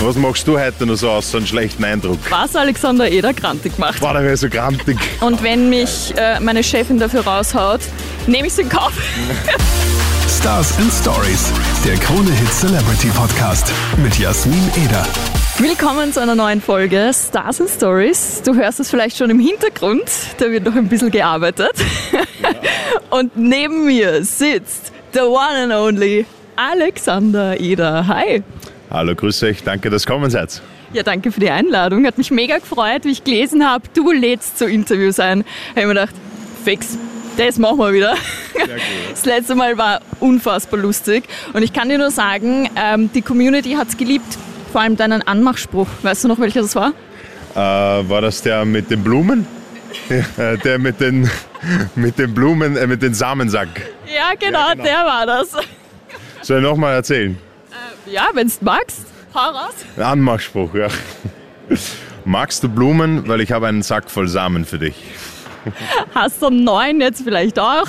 Was machst du heute noch so aus, so einen schlechten Eindruck? Was Alexander Eder grantig macht. War der wäre so grantig. Und wenn mich äh, meine Chefin dafür raushaut, nehme ich es in Kauf. Stars and Stories, der Krone Hit Celebrity Podcast mit Jasmin Eder. Willkommen zu einer neuen Folge Stars and Stories. Du hörst es vielleicht schon im Hintergrund, da wird noch ein bisschen gearbeitet. Und neben mir sitzt the one and only Alexander Eder. Hi. Hallo, grüß euch, danke, dass ihr gekommen seid. Ja, danke für die Einladung. Hat mich mega gefreut, wie ich gelesen habe, du lädst zu Interviews ein. Habe ich mir gedacht, fix, das machen wir wieder. Das letzte Mal war unfassbar lustig. Und ich kann dir nur sagen, ähm, die Community hat es geliebt. Vor allem deinen Anmachspruch. Weißt du noch, welcher das war? Äh, war das der mit den Blumen? Der mit den, mit den Blumen, äh, mit dem Samensack. Ja genau, Ja, genau. der war das. Soll ich nochmal erzählen? Ja, wenn du magst, hau raus. Anmachspruch, ja. Magst du Blumen? Weil ich habe einen Sack voll Samen für dich. Hast du einen neuen jetzt vielleicht auch?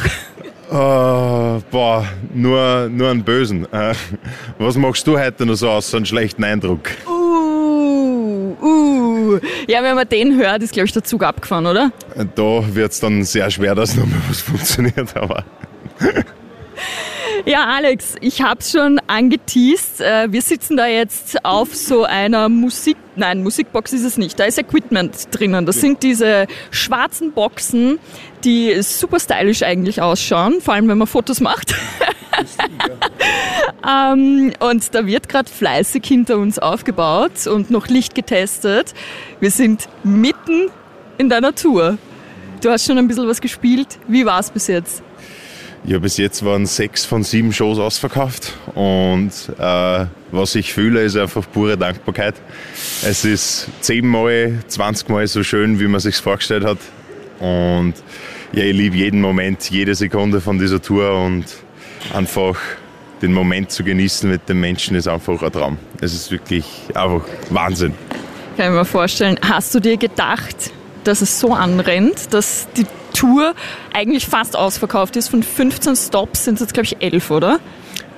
Oh, boah, nur, nur einen Bösen. Äh, was machst du heute noch so aus, so einen schlechten Eindruck? Uh, uh. Ja, wenn man den hört, ist, glaube ich, der Zug abgefahren, oder? Da wird es dann sehr schwer, dass nochmal was funktioniert, aber Ja, Alex, ich hab's schon angeteased. Äh, Wir sitzen da jetzt auf so einer Musik... Nein, Musikbox ist es nicht. Da ist Equipment drinnen. Das sind diese schwarzen Boxen, die super stylisch eigentlich ausschauen, vor allem wenn man Fotos macht. ähm, und da wird gerade fleißig hinter uns aufgebaut und noch Licht getestet. Wir sind mitten in deiner Tour. Du hast schon ein bisschen was gespielt. Wie war's bis jetzt? Ja, bis jetzt waren sechs von sieben Shows ausverkauft und äh, was ich fühle, ist einfach pure Dankbarkeit. Es ist zehnmal, zwanzigmal so schön, wie man sich vorgestellt hat und ja, ich liebe jeden Moment, jede Sekunde von dieser Tour und einfach den Moment zu genießen mit den Menschen ist einfach ein Traum. Es ist wirklich einfach Wahnsinn. Kann ich mir vorstellen. Hast du dir gedacht, dass es so anrennt, dass die Tour eigentlich fast ausverkauft ist? Von 15 Stops sind es jetzt, glaube ich, 11, oder?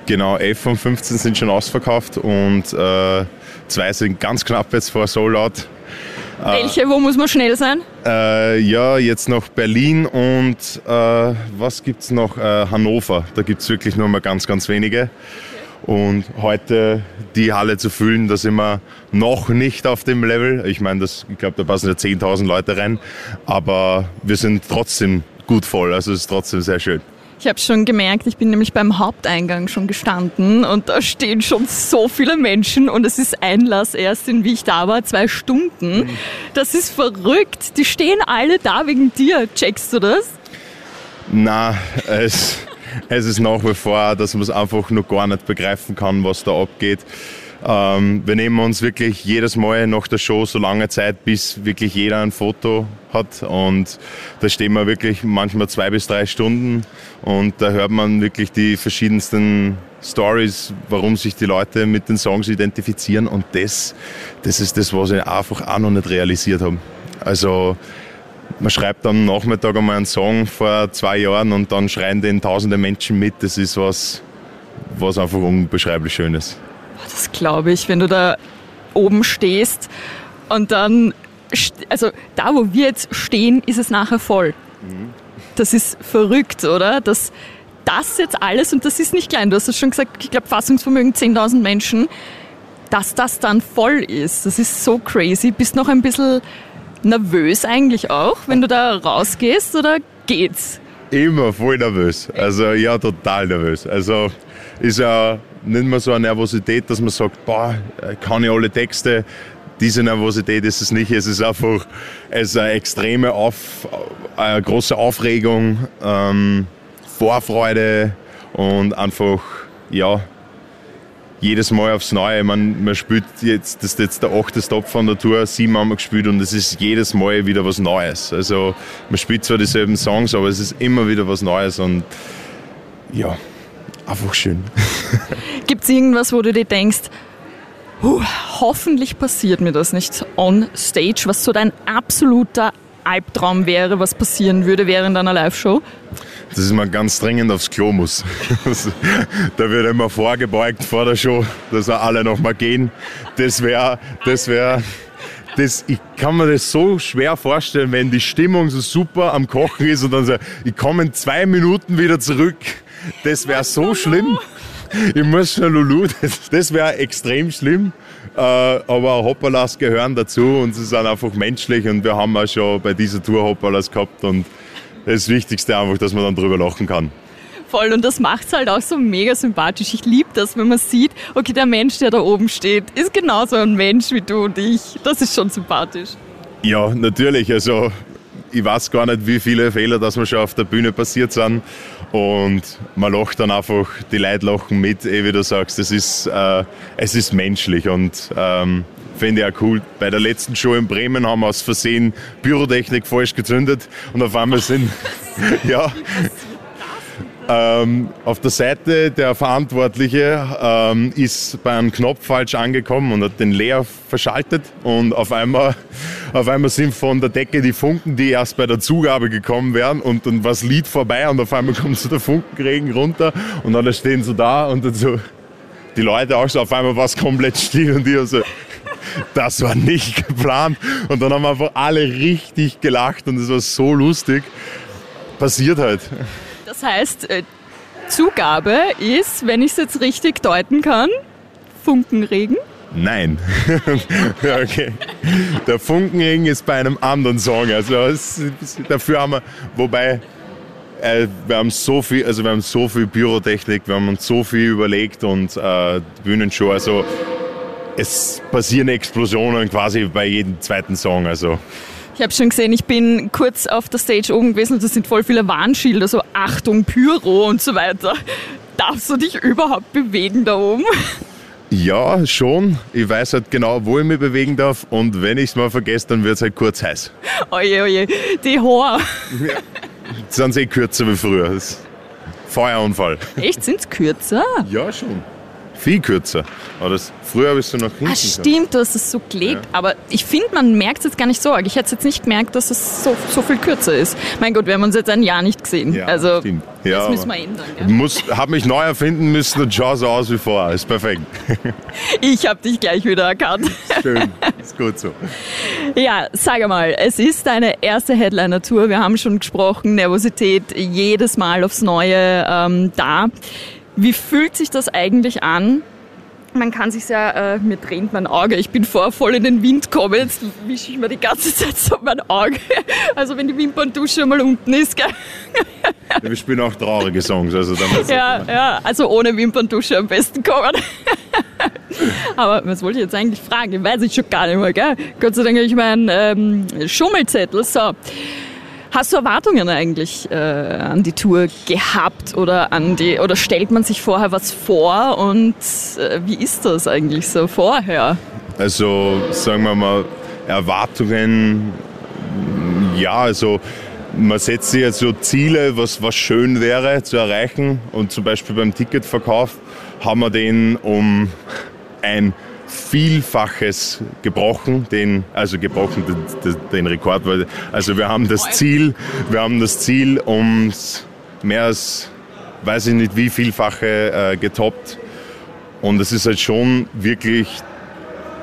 Genau, 11 von 15 sind schon ausverkauft und äh, zwei sind ganz knapp jetzt vor Sold-Out. Welche? Wo muss man schnell sein? Äh, ja, jetzt noch Berlin und äh, was gibt's noch? Äh, Hannover. Da gibt's wirklich nur mal ganz, ganz wenige. Und heute die Halle zu füllen, da sind wir noch nicht auf dem Level. Ich meine, das- ich glaube, da passen ja 10.000 Leute rein. Aber wir sind trotzdem gut voll. Also es ist trotzdem sehr schön. Ich habe schon gemerkt, ich bin nämlich beim Haupteingang schon gestanden und da stehen schon so viele Menschen und es ist Einlass erst in, wie ich da war, zwei Stunden. Das ist verrückt. Die stehen alle da wegen dir. Checkst du das? Na, es, es ist nach wie vor, dass man es einfach noch gar nicht begreifen kann, was da abgeht. Ähm, wir nehmen uns wirklich jedes Mal nach der Show so lange Zeit, bis wirklich jeder ein Foto hat. Und da stehen wir wirklich manchmal zwei bis drei Stunden und da hört man wirklich die verschiedensten Stories, warum sich die Leute mit den Songs identifizieren. Und das, das ist das, was ich einfach auch noch nicht realisiert habe. Also man schreibt am Nachmittag einmal einen Song vor zwei Jahren und dann schreien den tausende Menschen mit. Das ist was, was einfach unbeschreiblich schön ist. Das glaube ich, wenn du da oben stehst und dann, also da, wo wir jetzt stehen, ist es nachher voll. Das ist verrückt, oder? Dass das jetzt alles, und das ist nicht klein, du hast es schon gesagt, ich glaube Fassungsvermögen 10.000 Menschen, dass das dann voll ist, das ist so crazy. Bist noch ein bisschen nervös eigentlich auch, wenn du da rausgehst, oder geht's? Immer voll nervös. Also ja, total nervös. Also ist ja nicht mehr so eine Nervosität, dass man sagt, boah, kann ich alle Texte. Diese Nervosität ist es nicht. Es ist einfach es ist eine extreme Auf, eine große Aufregung, ähm, Vorfreude und einfach, ja, jedes Mal aufs Neue. Man, man spielt jetzt, das ist jetzt der achte Stop von der Tour, sieben haben wir gespielt und es ist jedes Mal wieder was Neues. Also man spielt zwar dieselben Songs, aber es ist immer wieder was Neues und ja, einfach schön. Gibt es irgendwas, wo du dir denkst, hoffentlich passiert mir das nicht on stage, was so dein absoluter Albtraum wäre, was passieren würde während einer Live-Show? dass man ganz dringend aufs Klo muss. da wird immer vorgebeugt vor der Show, dass wir alle noch mal gehen. Das wäre, das wäre, das, ich kann mir das so schwer vorstellen, wenn die Stimmung so super am Kochen ist und dann so, ich komme in zwei Minuten wieder zurück. Das wäre so schlimm. Ich muss schon Lulu, das, das wäre extrem schlimm. Äh, aber Hoppalas gehören dazu und sie sind einfach menschlich und wir haben auch schon bei dieser Tour Hoppalas gehabt und das Wichtigste einfach, dass man dann drüber lachen kann. Voll und das macht es halt auch so mega sympathisch. Ich liebe das, wenn man sieht, okay, der Mensch, der da oben steht, ist genauso ein Mensch wie du und ich. Das ist schon sympathisch. Ja, natürlich. Also ich weiß gar nicht, wie viele Fehler, dass mir schon auf der Bühne passiert sind. Und man lacht dann einfach, die Leute lachen mit, eh wie du sagst. Es ist, äh, es ist menschlich und ähm, finde ich auch cool. Bei der letzten Show in Bremen haben wir aus Versehen Pyrotechnik falsch gezündet und auf einmal sind, ja, ähm, auf der Seite der Verantwortliche ähm, ist bei einem Knopf falsch angekommen und hat den Leer verschaltet und auf einmal, auf einmal sind von der Decke die Funken, die erst bei der Zugabe gekommen wären und dann war das Lied vorbei und auf einmal kommt so der Funkenregen runter und alle stehen so da und dann so die Leute auch so auf einmal war es komplett still und die so das war nicht geplant und dann haben einfach alle richtig gelacht und es war so lustig. Passiert halt. Das heißt, äh, Zugabe ist, wenn ich es jetzt richtig deuten kann, Funkenregen? Nein. okay. Der Funkenregen ist bei einem anderen Song. Also dafür haben wir, wobei äh, wir haben so viel, also wir haben so viel Pyrotechnik, wir haben uns so viel überlegt und äh, Bühnenshow. Also es passieren Explosionen quasi bei jedem zweiten Song. Also ich habe schon gesehen, ich bin kurz auf der Stage oben gewesen und da sind voll viele Warnschilder, so Achtung, Pyro und so weiter. Darfst du dich überhaupt bewegen da oben? Ja, schon. Ich weiß halt genau, wo ich mich bewegen darf und wenn ich es mal vergesse, dann wird es halt kurz heiß. Oje, oje, die Haar. Ja. Sind sie eh kürzer wie früher. Feuerunfall. Echt, sind es kürzer? Ja, schon viel kürzer. Aber das, früher habe ich so nach hinten. Ah, stimmt, du hast es so klebt. Ja. Aber ich finde, man merkt es jetzt gar nicht so arg. Ich hätte jetzt nicht gemerkt, dass es so, so viel kürzer ist. Mein Gott, wir haben uns jetzt ein Jahr nicht gesehen. Ja, also, stimmt. Ja, das müssen wir ändern. Gell? Muss, habe mich neu erfinden müssen und schau so aus wie vorher. Ist perfekt. Ich habe dich gleich wieder erkannt. Schön, ist gut so. Ja, sag mal, es ist deine erste Headliner-Tour. Wir haben schon gesprochen, Nervosität jedes Mal aufs Neue ähm, da. Wie fühlt sich das eigentlich an? Man kann sich ja, äh, mir tränt mein Auge, ich bin vor voll in den Wind gekommen, jetzt wische ich mir die ganze Zeit so mein Auge. Also wenn die Wimperntusche mal unten ist, gell? Ja, wir spielen auch traurige Songs, also damit Ja, ja, also ohne Wimperntusche am besten kommen. Aber was wollte ich jetzt eigentlich fragen? Weiß ich schon gar nicht mehr, gell? Gott sei Dank habe ich meinen ähm, Schummelzettel. So. Hast du Erwartungen eigentlich äh, an die Tour gehabt oder an die oder stellt man sich vorher was vor und äh, wie ist das eigentlich so vorher? Also sagen wir mal Erwartungen, ja, also man setzt sich jetzt so Ziele, was, was schön wäre zu erreichen und zum Beispiel beim Ticketverkauf haben wir den um ein Vielfaches gebrochen, den, also gebrochen den, den Rekord. Also wir haben das Ziel, wir haben das Ziel ums mehr als, weiß ich nicht wie vielfache äh, getoppt. Und es ist halt schon wirklich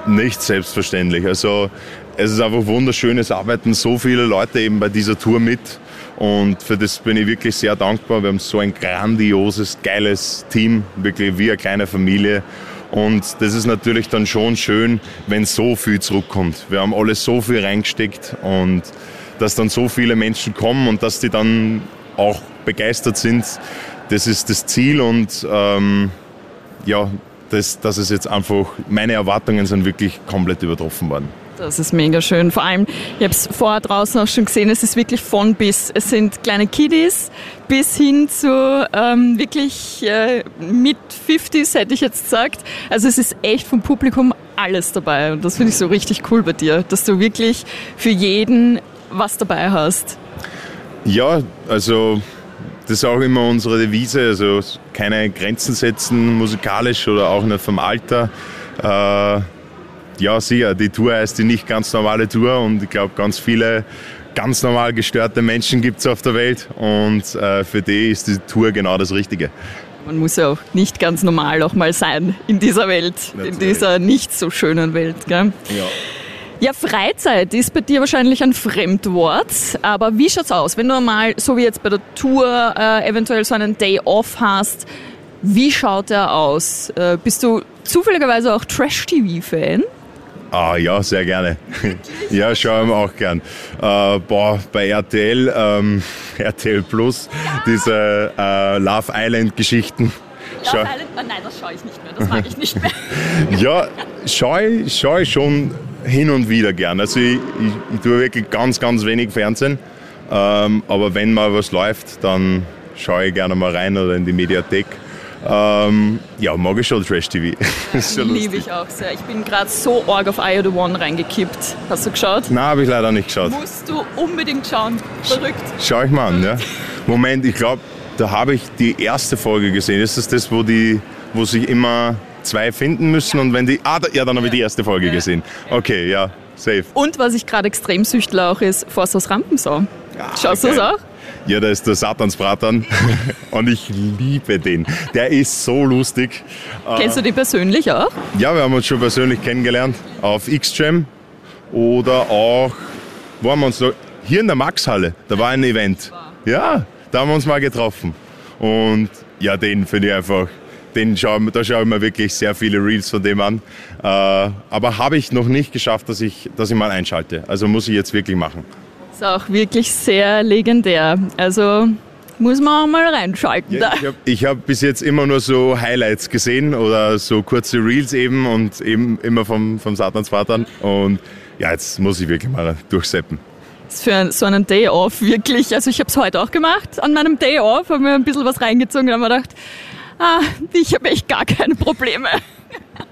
nicht selbstverständlich. Also es ist einfach wunderschön, es arbeiten so viele Leute eben bei dieser Tour mit. Und für das bin ich wirklich sehr dankbar. Wir haben so ein grandioses, geiles Team, wirklich wie eine kleine Familie. Und das ist natürlich dann schon schön, wenn so viel zurückkommt. Wir haben alles so viel reingesteckt und dass dann so viele Menschen kommen und dass die dann auch begeistert sind, das ist das Ziel und ähm, ja, das, das ist jetzt einfach, meine Erwartungen sind wirklich komplett übertroffen worden. Das ist mega schön. Vor allem, ich habe es vorher draußen auch schon gesehen, es ist wirklich von bis. Es sind kleine Kiddies bis hin zu ähm, wirklich äh, mit 50s, hätte ich jetzt gesagt. Also es ist echt vom Publikum alles dabei. Und das finde ich so richtig cool bei dir, dass du wirklich für jeden was dabei hast. Ja, also das ist auch immer unsere Devise. Also keine Grenzen setzen, musikalisch oder auch nicht vom Alter. Äh, ja, sicher, die Tour heißt die nicht ganz normale Tour und ich glaube, ganz viele ganz normal gestörte Menschen gibt es auf der Welt und äh, für die ist die Tour genau das Richtige. Man muss ja auch nicht ganz normal auch mal sein in dieser Welt, Natürlich. in dieser nicht so schönen Welt. Gell? Ja. Ja, Freizeit ist bei dir wahrscheinlich ein Fremdwort, aber wie schaut's aus, wenn du mal, so wie jetzt bei der Tour, äh, eventuell so einen Day Off hast, wie schaut der aus? Äh, bist du zufälligerweise auch Trash-TV-Fan? Ah ja, sehr gerne. ja, schauen wir auch gern. Äh, boah, bei RTL, ähm, RTL Plus, ja. diese äh, Love Island-Geschichten. Love Island? Oh nein, das schaue ich nicht mehr, das mag ich nicht mehr. ja, schaue schau ich schon hin und wieder gern. Also ich, ich, ich tue wirklich ganz, ganz wenig Fernsehen. Ähm, aber wenn mal was läuft, dann schaue ich gerne mal rein oder in die Mediathek. Ähm, ja, mag ich schon Trash-TV. Liebe ich auch sehr. Ich bin gerade so arg auf of the One reingekippt. Hast du geschaut? Nein, habe ich leider nicht geschaut. Musst du unbedingt schauen. Verrückt. Schau ich mal an, ja. Moment, ich glaube, da habe ich die erste Folge gesehen. Ist das das, wo, die, wo sich immer zwei finden müssen ja. und wenn die... Ah, ja, dann habe ich die erste Folge ja. gesehen. Okay, ja, safe. Und was ich gerade extrem süchtle auch ist, Forst aus Rampensau. Ja, Schaust okay. du das auch? Ja, da ist der Satansbratan und ich liebe den. Der ist so lustig. Kennst du die persönlich auch? Ja, wir haben uns schon persönlich kennengelernt auf X-Jam oder auch, wo haben wir uns noch, hier in der Maxhalle, da war ein Event. Ja, da haben wir uns mal getroffen. Und ja, den finde ich einfach, den schau, da schaue ich mir wirklich sehr viele Reels von dem an. Äh, aber habe ich noch nicht geschafft, dass ich, dass ich mal einschalte. Also muss ich jetzt wirklich machen. Ist auch wirklich sehr legendär. Also muss man auch mal reinschalten. Ja, ich habe hab bis jetzt immer nur so Highlights gesehen oder so kurze Reels eben und eben immer vom, vom Satansvater. Und ja, jetzt muss ich wirklich mal durchseppen. Für so einen Day Off wirklich. Also ich habe es heute auch gemacht. An meinem Day Off habe mir ein bisschen was reingezogen und habe mir gedacht, ah, ich habe echt gar keine Probleme.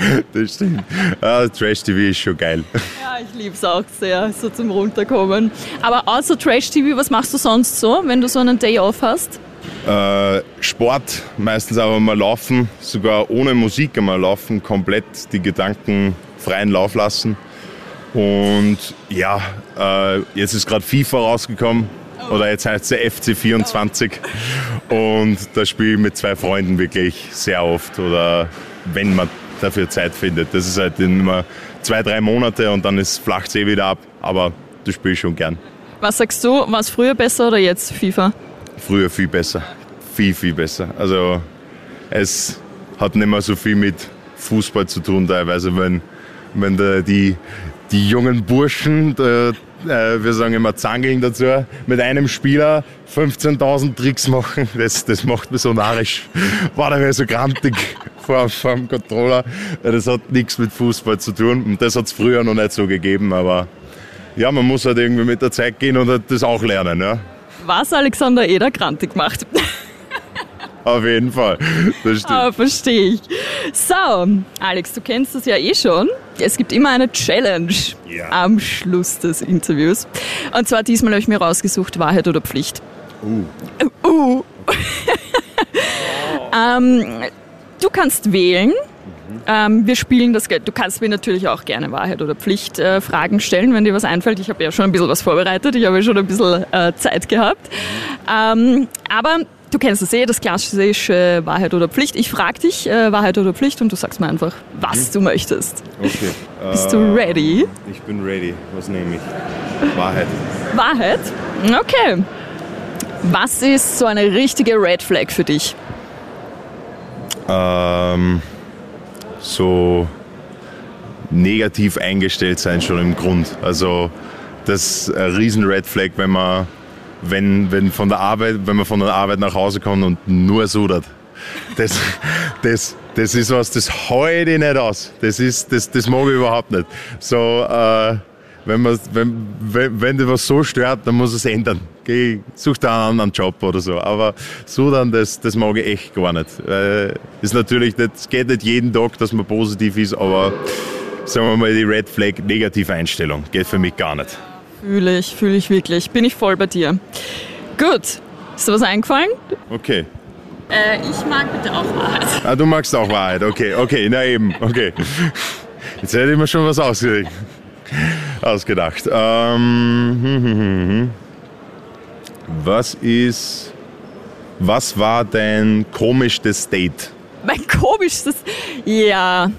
das stimmt. Ah, Trash TV ist schon geil. Ja, ich liebe es auch sehr, so zum Runterkommen. Aber außer Trash TV, was machst du sonst so, wenn du so einen Day off hast? Äh, Sport, meistens aber mal laufen, sogar ohne Musik einmal laufen, komplett die Gedanken freien Lauf lassen. Und ja, äh, jetzt ist gerade FIFA rausgekommen, oder jetzt heißt es FC24 und da spiele ich mit zwei Freunden wirklich sehr oft oder wenn man dafür Zeit findet. Das ist halt immer zwei, drei Monate und dann ist flacht eh wieder ab. Aber du spielst schon gern. Was sagst du, war es früher besser oder jetzt FIFA? Früher viel besser. Viel, viel besser. Also es hat nicht mehr so viel mit Fußball zu tun teilweise, wenn, wenn die, die jungen Burschen, der, äh, wir sagen immer Zangeln dazu, mit einem Spieler 15.000 Tricks machen, das, das macht mich so narrisch. War da mir so grantig vor, vor dem Controller. Das hat nichts mit Fußball zu tun und das hat es früher noch nicht so gegeben, aber ja, man muss halt irgendwie mit der Zeit gehen und das auch lernen. Ja. Was Alexander Eder grantig macht. Auf jeden Fall. Das stimmt. Ah, verstehe ich. So, Alex, du kennst das ja eh schon. Es gibt immer eine Challenge ja. am Schluss des Interviews. Und zwar diesmal habe ich mir rausgesucht, Wahrheit oder Pflicht. Uh. Uh. uh. ähm, du kannst wählen. Ähm, wir spielen das Geld. Du kannst mir natürlich auch gerne Wahrheit oder Pflicht äh, Fragen stellen, wenn dir was einfällt. Ich habe ja schon ein bisschen was vorbereitet. Ich habe ja schon ein bisschen äh, Zeit gehabt. Ähm, aber Du kennst es eh, das klassische Wahrheit oder Pflicht. Ich frage dich äh, Wahrheit oder Pflicht und du sagst mir einfach, was mhm. du möchtest. Okay. Bist du ready? Ich bin ready. Was nehme ich? Wahrheit. Wahrheit? Okay. Was ist so eine richtige Red Flag für dich? Ähm, so negativ eingestellt sein schon im Grund. Also das riesen Red Flag, wenn man wenn, wenn, von der Arbeit, wenn man von der Arbeit nach Hause kommt und nur sudert. Das, das, das ist was, das heute nicht aus. Das, ist, das, das mag ich überhaupt nicht. So, äh, wenn, man, wenn, wenn, wenn dir was so stört, dann muss es ändern. Geh, such da einen anderen Job oder so. Aber sudern, das, das mag ich echt gar nicht. Äh, ist natürlich nicht, es geht nicht jeden Tag, dass man positiv ist, aber sagen wir mal, die Red Flag negative Einstellung geht für mich gar nicht. Fühle ich, fühle ich wirklich. Bin ich voll bei dir. Gut. Ist dir was eingefallen? Okay. Äh, ich mag bitte auch Wahrheit. Ah, du magst auch Wahrheit. Okay, okay, na eben. Okay. Jetzt hätte ich mir schon was ausgeregt. Ausgedacht. Ähm, hm, hm, hm. Was ist. Was war dein komischstes Date? Mein komischstes. Ja.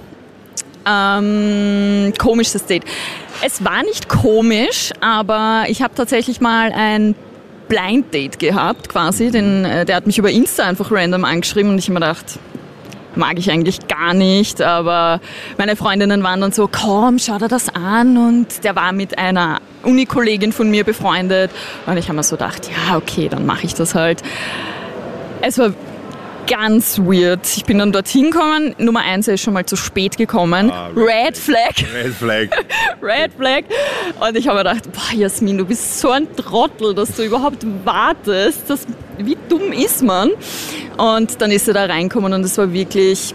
Ähm, komischstes Date. Es war nicht komisch, aber ich habe tatsächlich mal ein Blind Date gehabt, quasi. Den, äh, der hat mich über Insta einfach random angeschrieben und ich habe mir gedacht, mag ich eigentlich gar nicht, aber meine Freundinnen waren dann so, komm, schau dir das an und der war mit einer Unikollegin von mir befreundet und ich habe mir so gedacht, ja, okay, dann mache ich das halt. Es war ganz weird. Ich bin dann dorthin gekommen. Nummer eins, er ist schon mal zu spät gekommen. Ah, Red, Red Flag. Red Flag. Red Flag. Und ich habe mir gedacht, boah, Jasmin, du bist so ein Trottel, dass du überhaupt wartest. Das, wie dumm ist man? Und dann ist er da reinkommen und es war wirklich.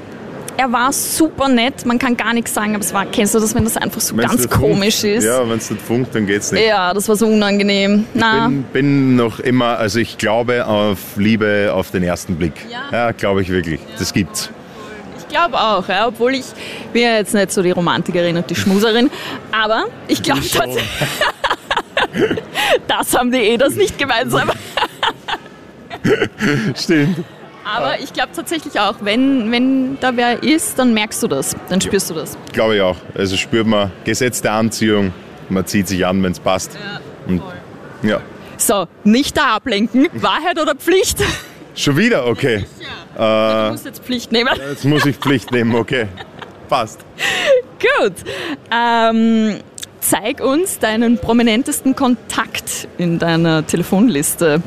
Er war super nett, man kann gar nichts sagen, aber es war, kennst du das, wenn das einfach so Wenn's ganz komisch funkt, ist? Ja, wenn es nicht funkt, dann geht's nicht. Ja, das war so unangenehm. Na, bin, bin noch immer, also ich glaube auf Liebe auf den ersten Blick. Ja. glaube ich wirklich. Das gibt's. ich glaube auch, ja, obwohl ich bin ja jetzt nicht so die Romantikerin und die Schmuserin, aber ich glaube tatsächlich, das haben die eh das nicht gemeinsam. Stimmt. Aber ich glaube tatsächlich auch, wenn, wenn da wer ist, dann merkst du das, dann spürst du das. Glaube ich auch. Also spürt man gesetzte Anziehung, man zieht sich an, wenn es passt. Und, ja. So, nicht da ablenken, Wahrheit oder Pflicht? Schon wieder? Okay. Du musst jetzt Pflicht nehmen. Jetzt muss ich Pflicht nehmen, okay. Passt. Gut. Ähm, zeig uns deinen prominentesten Kontakt in deiner Telefonliste.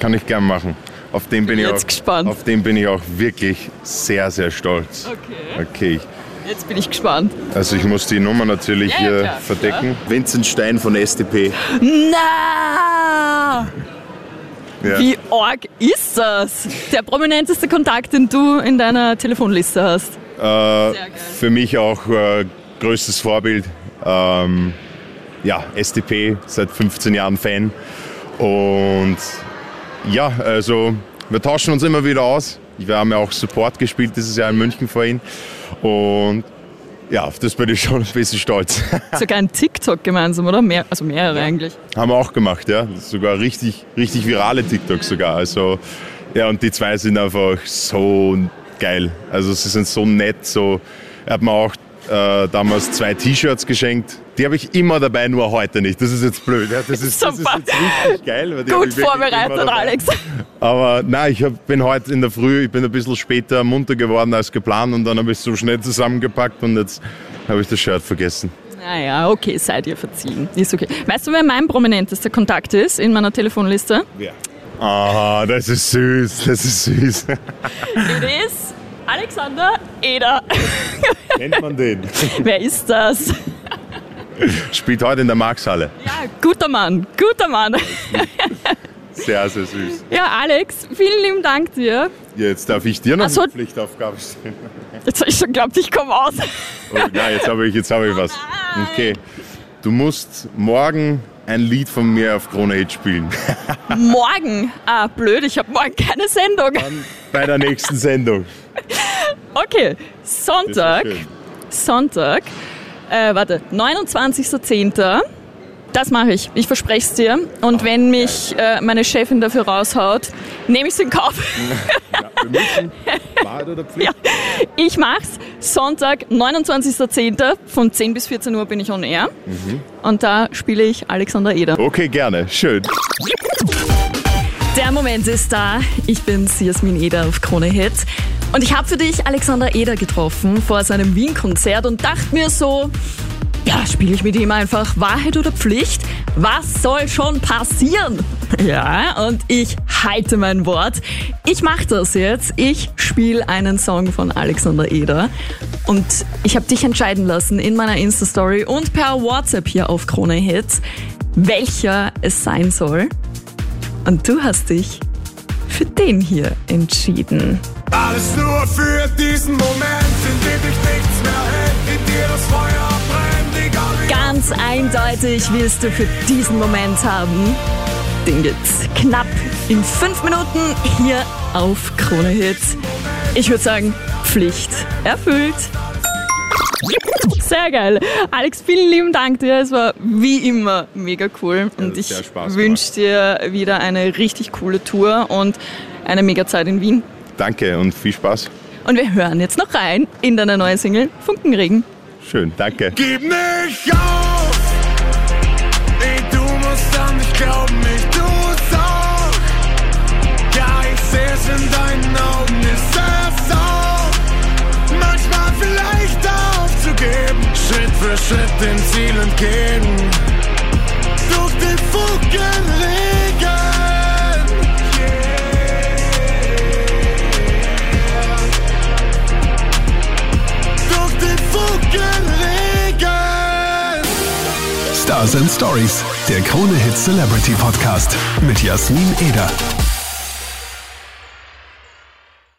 Kann ich gern machen. Auf den bin, ich jetzt auch, gespannt. Auf den bin ich auch wirklich sehr, sehr stolz. Okay. Okay. Jetzt bin ich gespannt. Also ich muss die Nummer natürlich Ja, hier klar, verdecken. Vincent Stein von SDP. Na! Ja. Wie arg ist das? Der prominenteste Kontakt, den du in deiner Telefonliste hast. Äh, geil. für mich auch äh, größtes Vorbild. Ähm, ja, SDP, seit 15 Jahren Fan. Und ja, also wir tauschen uns immer wieder aus. Wir haben ja auch Support gespielt dieses Jahr in München vor ihm. Und ja, auf das bin ich schon ein bisschen stolz. Sogar ein TikTok gemeinsam, oder? Mehr, also mehrere eigentlich. haben wir auch gemacht, ja. Sogar richtig, richtig virale TikToks sogar. Also, ja, und die zwei sind einfach so geil. Also sie sind so nett, so. Hat mir auch äh, damals zwei T-Shirts geschenkt. Die habe ich immer dabei, nur heute nicht. Das ist jetzt blöd. Ja. Das, ist, das ist Super. jetzt richtig geil. Weil die Gut vorbereitet. Alex. Aber nein, ich hab, bin heute in der Früh, ich bin ein bisschen später munter geworden als geplant und dann habe ich es so schnell zusammengepackt und jetzt habe ich das Shirt vergessen. Naja, okay, seid ihr verziehen. Ist okay. Weißt du, wer mein prominentester Kontakt ist in meiner Telefonliste? Wer? Ah, das ist süß, das ist süß. It is Alexander Eder. Kennt man den? wer ist das? Spielt heute in der Markshalle. Ja, guter Mann, guter Mann. Sehr, sehr süß. Ja, Alex, vielen lieben Dank dir. Jetzt darf ich dir noch Ach so. eine Pflichtaufgabe stellen. Jetzt habe ich schon geglaubt, ich komme aus. Oh, nein, jetzt habe ich, jetzt habe ich was. Okay. Du musst morgen ein Lied von mir auf Krone Hit spielen. Morgen. Ah, blöd, ich habe morgen keine Sendung. Bei der nächsten Sendung. Okay, Sonntag. Sonntag. Äh, warte, 29.10. Das mache ich. Ich verspreche es dir. Und wenn mich äh, meine Chefin dafür raushaut, nehme ich es in Kauf. Ja, wir müssen. Wahrheit oder Pflicht? Ja. Ich mach's. Sonntag, 29.10. von 10 bis 14 Uhr bin ich on air. Und da spiele ich Alexander Eder. Okay, gerne. Schön. Der Moment ist da. Ich bin's, Jasmin Eder auf Krone Hit. Und ich habe für dich Alexander Eder getroffen vor seinem Wien-Konzert und dachte mir so, ja, spiele ich mit ihm einfach Wahrheit oder Pflicht? Was soll schon passieren? Ja, und ich halte mein Wort. Ich mache das jetzt. Ich spiele einen Song von Alexander Eder. Und ich habe dich entscheiden lassen in meiner Insta-Story und per WhatsApp hier auf Krone Hits, welcher es sein soll. Und du hast dich für den hier entschieden. Alles nur für diesen Moment, in dem dich nichts mehr hält, in dir das Feuer brennt, egal wie Ganz eindeutig wirst du für diesen Moment haben. Den gibt's knapp in fünf Minuten hier auf Krone Hits. Ich würde sagen, Pflicht erfüllt. Sehr geil. Alex, vielen lieben Dank dir. Es war wie immer mega cool. Und ich wünsche dir wieder eine richtig coole Tour und eine mega Zeit in Wien. Danke und viel Spaß. Und wir hören jetzt noch rein in deine neue Single Funkenregen. Schön, danke. Gib nicht auf! Ey, du musst an mich glauben, ich tu's auch. Ja, ich seh's in deinen Augen, ist es auch. Manchmal vielleicht aufzugeben, Schritt für Schritt dem Ziel entgegen. Stars and Stories, der Krone Hit Celebrity Podcast mit Jasmin Eder.